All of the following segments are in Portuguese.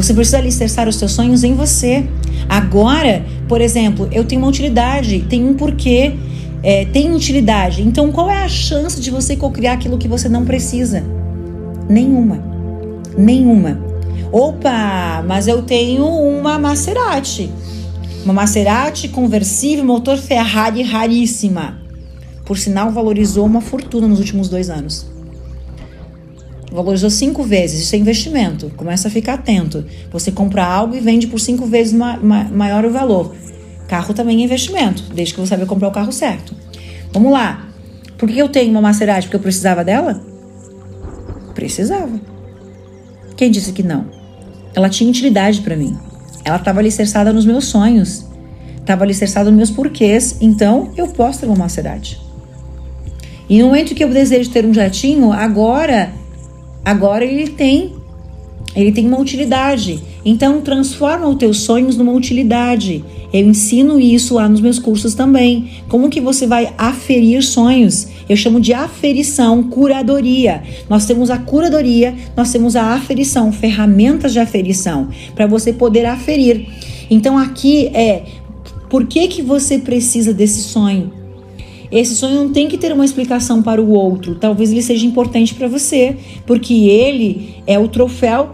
Você precisa alicerçar os seus sonhos em você. Agora, por exemplo, eu tenho uma utilidade, tem um porquê, é, tem utilidade. Então, qual é a chance de você cocriar aquilo que você não precisa? Nenhuma. Nenhuma. Opa, mas eu tenho uma Maserati. Uma Maserati conversível, motor Ferrari raríssima. Por sinal, valorizou uma fortuna nos últimos dois anos. Valorizou cinco vezes, isso é investimento. Começa a ficar atento. Você compra algo e vende por cinco vezes ma ma maior o valor. Carro também é investimento, desde que você saiba comprar o carro certo. Vamos lá. Por que eu tenho uma Maserati? Porque eu precisava dela? Precisava. Quem disse que não? Ela tinha utilidade para mim. Ela estava alicerçada nos meus sonhos. Estava alicerçada nos meus porquês. Então, eu posso ter uma Maserati. E no momento que eu desejo ter um jatinho, agora Agora ele tem ele tem uma utilidade. Então transforma os teus sonhos numa utilidade. Eu ensino isso lá nos meus cursos também. Como que você vai aferir sonhos? Eu chamo de aferição, curadoria. Nós temos a curadoria, nós temos a aferição, ferramentas de aferição para você poder aferir. Então aqui é por que que você precisa desse sonho? Esse sonho não tem que ter uma explicação para o outro. Talvez ele seja importante para você, porque ele é o troféu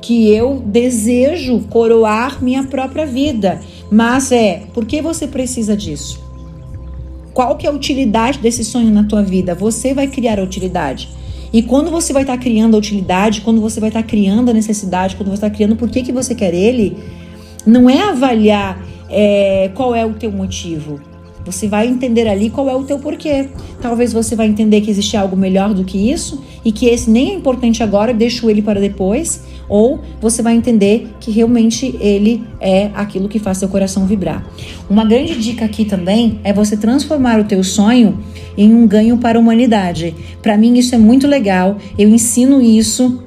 que eu desejo coroar minha própria vida. Mas é, por que você precisa disso? Qual que é a utilidade desse sonho na tua vida? Você vai criar a utilidade. E quando você vai estar tá criando a utilidade, quando você vai estar tá criando a necessidade, quando você está criando por que, que você quer ele, não é avaliar é, qual é o teu motivo. Você vai entender ali qual é o teu porquê. Talvez você vai entender que existe algo melhor do que isso e que esse nem é importante agora, deixo ele para depois, ou você vai entender que realmente ele é aquilo que faz seu coração vibrar. Uma grande dica aqui também é você transformar o teu sonho em um ganho para a humanidade. Para mim isso é muito legal. Eu ensino isso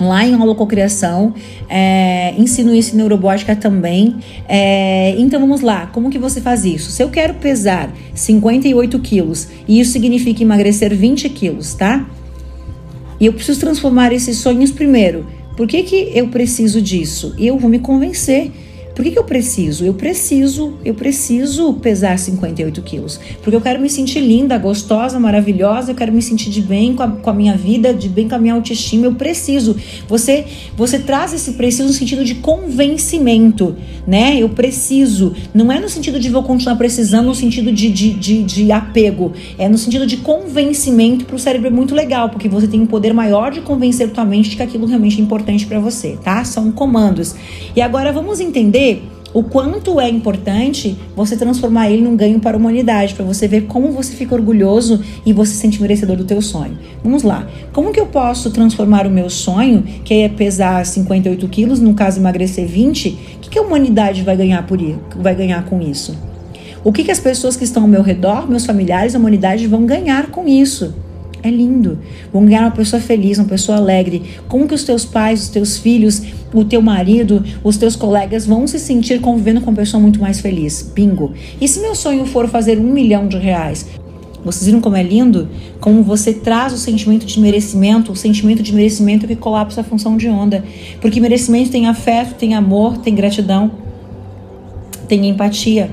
lá em holococriação, é, ensino isso em neurobótica também. É, então vamos lá, como que você faz isso? Se eu quero pesar 58 quilos e isso significa emagrecer 20 quilos, tá? E eu preciso transformar esses sonhos primeiro. Por que, que eu preciso disso? Eu vou me convencer por que, que eu preciso? Eu preciso, eu preciso pesar 58 quilos. Porque eu quero me sentir linda, gostosa, maravilhosa, eu quero me sentir de bem com a, com a minha vida, de bem com a minha autoestima. Eu preciso. Você, você traz esse preciso no sentido de convencimento, né? Eu preciso. Não é no sentido de vou continuar precisando, no sentido de, de, de, de apego. É no sentido de convencimento para o cérebro é muito legal, porque você tem um poder maior de convencer tua mente de que aquilo realmente é importante para você, tá? São comandos. E agora vamos entender o quanto é importante você transformar ele num ganho para a humanidade, para você ver como você fica orgulhoso e você se sente merecedor do teu sonho. Vamos lá. Como que eu posso transformar o meu sonho, que é pesar 58 quilos, no caso emagrecer 20, o que, que a humanidade vai ganhar por isso, vai ganhar com isso? O que, que as pessoas que estão ao meu redor, meus familiares, a humanidade vão ganhar com isso? É lindo. Vão ganhar uma pessoa feliz, uma pessoa alegre. Como que os teus pais, os teus filhos, o teu marido, os teus colegas vão se sentir convivendo com uma pessoa muito mais feliz? Bingo. E se meu sonho for fazer um milhão de reais? Vocês viram como é lindo? Como você traz o sentimento de merecimento, o sentimento de merecimento que colapsa a função de onda. Porque merecimento tem afeto, tem amor, tem gratidão, tem empatia.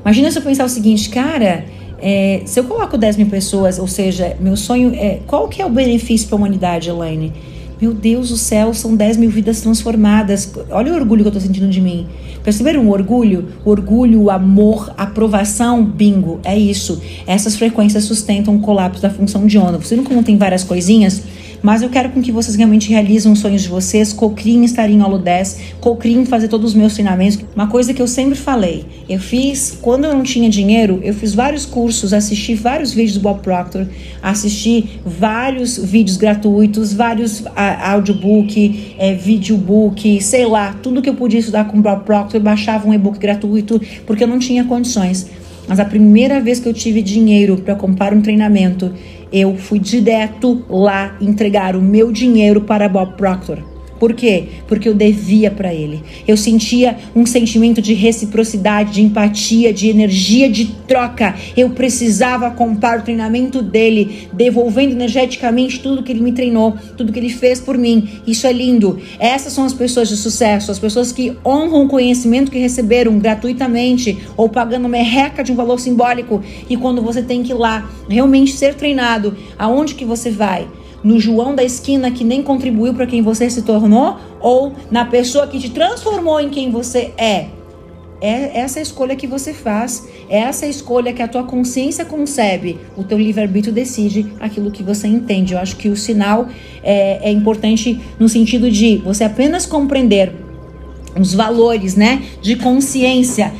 Imagina se eu pensar o seguinte, cara, é, se eu coloco 10 mil pessoas, ou seja, meu sonho é. Qual que é o benefício para a humanidade, Elaine? Meu Deus do céu, são 10 mil vidas transformadas. Olha o orgulho que eu estou sentindo de mim. Perceberam o orgulho? O orgulho, o amor, a aprovação, bingo, é isso. Essas frequências sustentam o colapso da função de onda. Você como tem várias coisinhas? Mas eu quero com que vocês realmente realizem os sonhos de vocês, cocriem estar em Holo 10, cocriem fazer todos os meus treinamentos. Uma coisa que eu sempre falei, eu fiz, quando eu não tinha dinheiro, eu fiz vários cursos, assisti vários vídeos do Bob Proctor, assisti vários vídeos gratuitos, vários audiobook, é, videobook, sei lá, tudo que eu podia estudar com o Bob Proctor, eu baixava um e-book gratuito, porque eu não tinha condições. Mas a primeira vez que eu tive dinheiro para comprar um treinamento, eu fui direto lá entregar o meu dinheiro para Bob Proctor. Por quê? Porque eu devia para ele. Eu sentia um sentimento de reciprocidade, de empatia, de energia de troca. Eu precisava comprar o treinamento dele, devolvendo energeticamente tudo que ele me treinou, tudo que ele fez por mim. Isso é lindo. Essas são as pessoas de sucesso, as pessoas que honram o conhecimento que receberam gratuitamente ou pagando merreca de um valor simbólico. E quando você tem que ir lá realmente ser treinado, aonde que você vai? No João da esquina que nem contribuiu para quem você se tornou ou na pessoa que te transformou em quem você é. É essa escolha que você faz, é essa escolha que a tua consciência concebe, o teu livre-arbítrio decide aquilo que você entende. Eu acho que o sinal é, é importante no sentido de você apenas compreender os valores, né, de consciência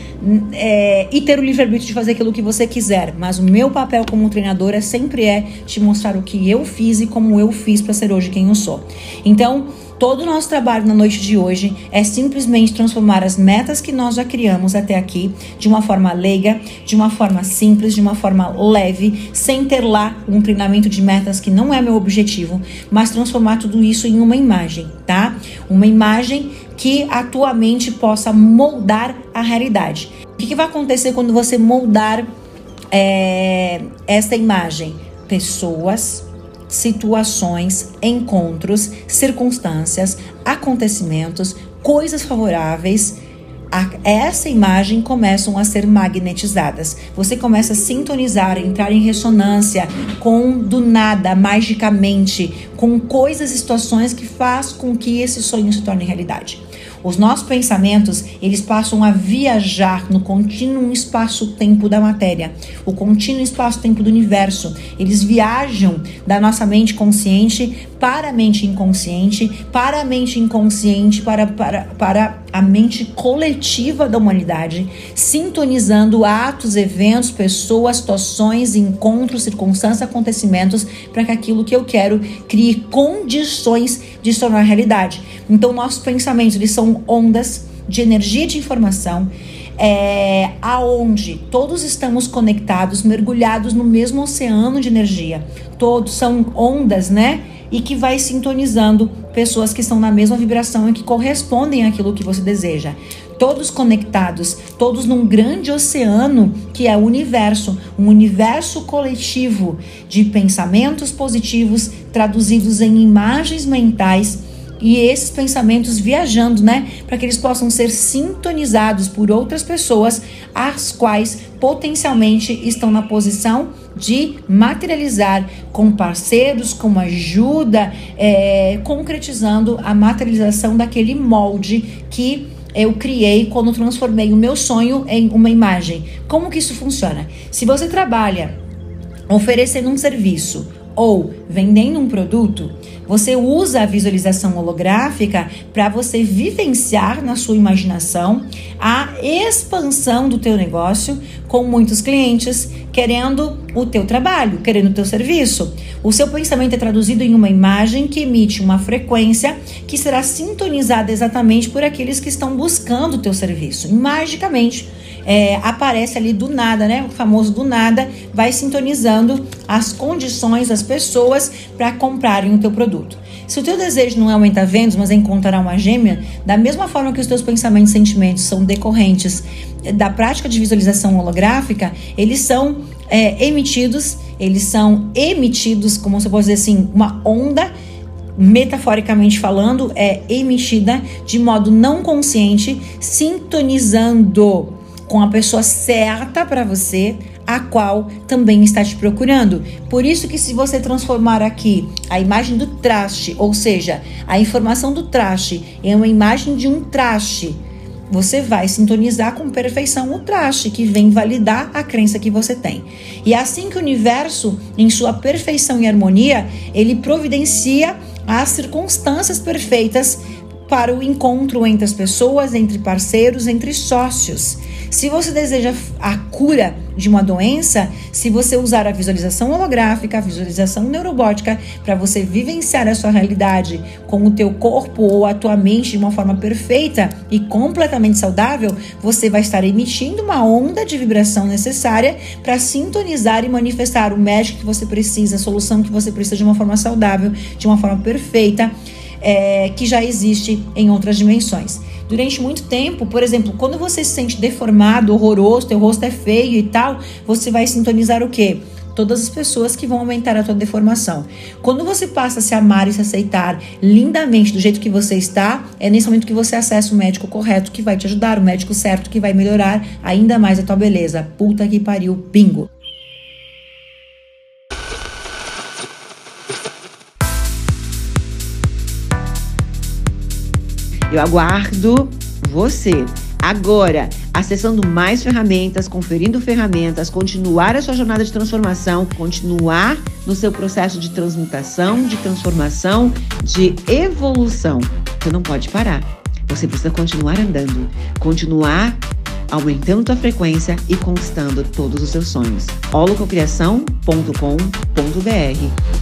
é, e ter o livre-arbítrio de fazer aquilo que você quiser. Mas o meu papel como treinadora sempre é te mostrar o que eu fiz e como eu fiz para ser hoje quem eu sou. Então, Todo o nosso trabalho na noite de hoje é simplesmente transformar as metas que nós já criamos até aqui de uma forma leiga, de uma forma simples, de uma forma leve, sem ter lá um treinamento de metas que não é meu objetivo, mas transformar tudo isso em uma imagem, tá? Uma imagem que a tua mente possa moldar a realidade. O que, que vai acontecer quando você moldar é, esta imagem? Pessoas, situações, encontros, circunstâncias, acontecimentos, coisas favoráveis a essa imagem começam a ser magnetizadas. Você começa a sintonizar, entrar em ressonância com do nada, magicamente, com coisas e situações que faz com que esse sonho se torne realidade. Os nossos pensamentos, eles passam a viajar no contínuo espaço-tempo da matéria, o contínuo espaço-tempo do universo. Eles viajam da nossa mente consciente para a mente inconsciente, para a mente inconsciente, para, para, para a mente coletiva da humanidade, sintonizando atos, eventos, pessoas, situações, encontros, circunstâncias, acontecimentos, para que aquilo que eu quero crie condições de se tornar realidade. Então, nossos pensamentos eles são ondas de energia de informação, é, aonde todos estamos conectados, mergulhados no mesmo oceano de energia. Todos são ondas, né? e que vai sintonizando pessoas que estão na mesma vibração e que correspondem àquilo que você deseja. Todos conectados, todos num grande oceano que é o universo, um universo coletivo de pensamentos positivos traduzidos em imagens mentais e esses pensamentos viajando, né, para que eles possam ser sintonizados por outras pessoas, as quais potencialmente estão na posição de materializar com parceiros, com ajuda, é, concretizando a materialização daquele molde que eu criei quando transformei o meu sonho em uma imagem. Como que isso funciona? Se você trabalha oferecendo um serviço ou vendendo um produto, você usa a visualização holográfica para você vivenciar na sua imaginação a expansão do teu negócio com muitos clientes querendo o teu trabalho, querendo o teu serviço. O seu pensamento é traduzido em uma imagem que emite uma frequência que será sintonizada exatamente por aqueles que estão buscando o teu serviço. E magicamente é, aparece ali do nada, né? O famoso do nada vai sintonizando as condições, as pessoas para comprarem o teu produto. Se o teu desejo não é aumentar vendas, mas é encontrar uma gêmea, da mesma forma que os teus pensamentos e sentimentos são decorrentes da prática de visualização holográfica, eles são é, emitidos, eles são emitidos, como você pode dizer assim, uma onda metaforicamente falando, é emitida de modo não consciente, sintonizando com a pessoa certa para você, a qual também está te procurando. Por isso que se você transformar aqui a imagem do traste, ou seja, a informação do traste em uma imagem de um traste, você vai sintonizar com perfeição o traste, que vem validar a crença que você tem. E é assim que o universo, em sua perfeição e harmonia, ele providencia as circunstâncias perfeitas para o encontro entre as pessoas, entre parceiros, entre sócios. Se você deseja a cura de uma doença, se você usar a visualização holográfica, a visualização neurobótica para você vivenciar a sua realidade com o teu corpo ou a tua mente de uma forma perfeita e completamente saudável, você vai estar emitindo uma onda de vibração necessária para sintonizar e manifestar o médico que você precisa, a solução que você precisa de uma forma saudável, de uma forma perfeita, é, que já existe em outras dimensões durante muito tempo, por exemplo, quando você se sente deformado, horroroso, teu rosto é feio e tal, você vai sintonizar o quê? Todas as pessoas que vão aumentar a tua deformação. Quando você passa a se amar e se aceitar lindamente do jeito que você está, é nesse momento que você acessa o médico correto que vai te ajudar, o médico certo que vai melhorar ainda mais a tua beleza. Puta que pariu, bingo. Eu aguardo você. Agora, acessando mais ferramentas, conferindo ferramentas, continuar a sua jornada de transformação, continuar no seu processo de transmutação, de transformação, de evolução. Você não pode parar. Você precisa continuar andando, continuar aumentando tua frequência e conquistando todos os seus sonhos. holococriação.com.br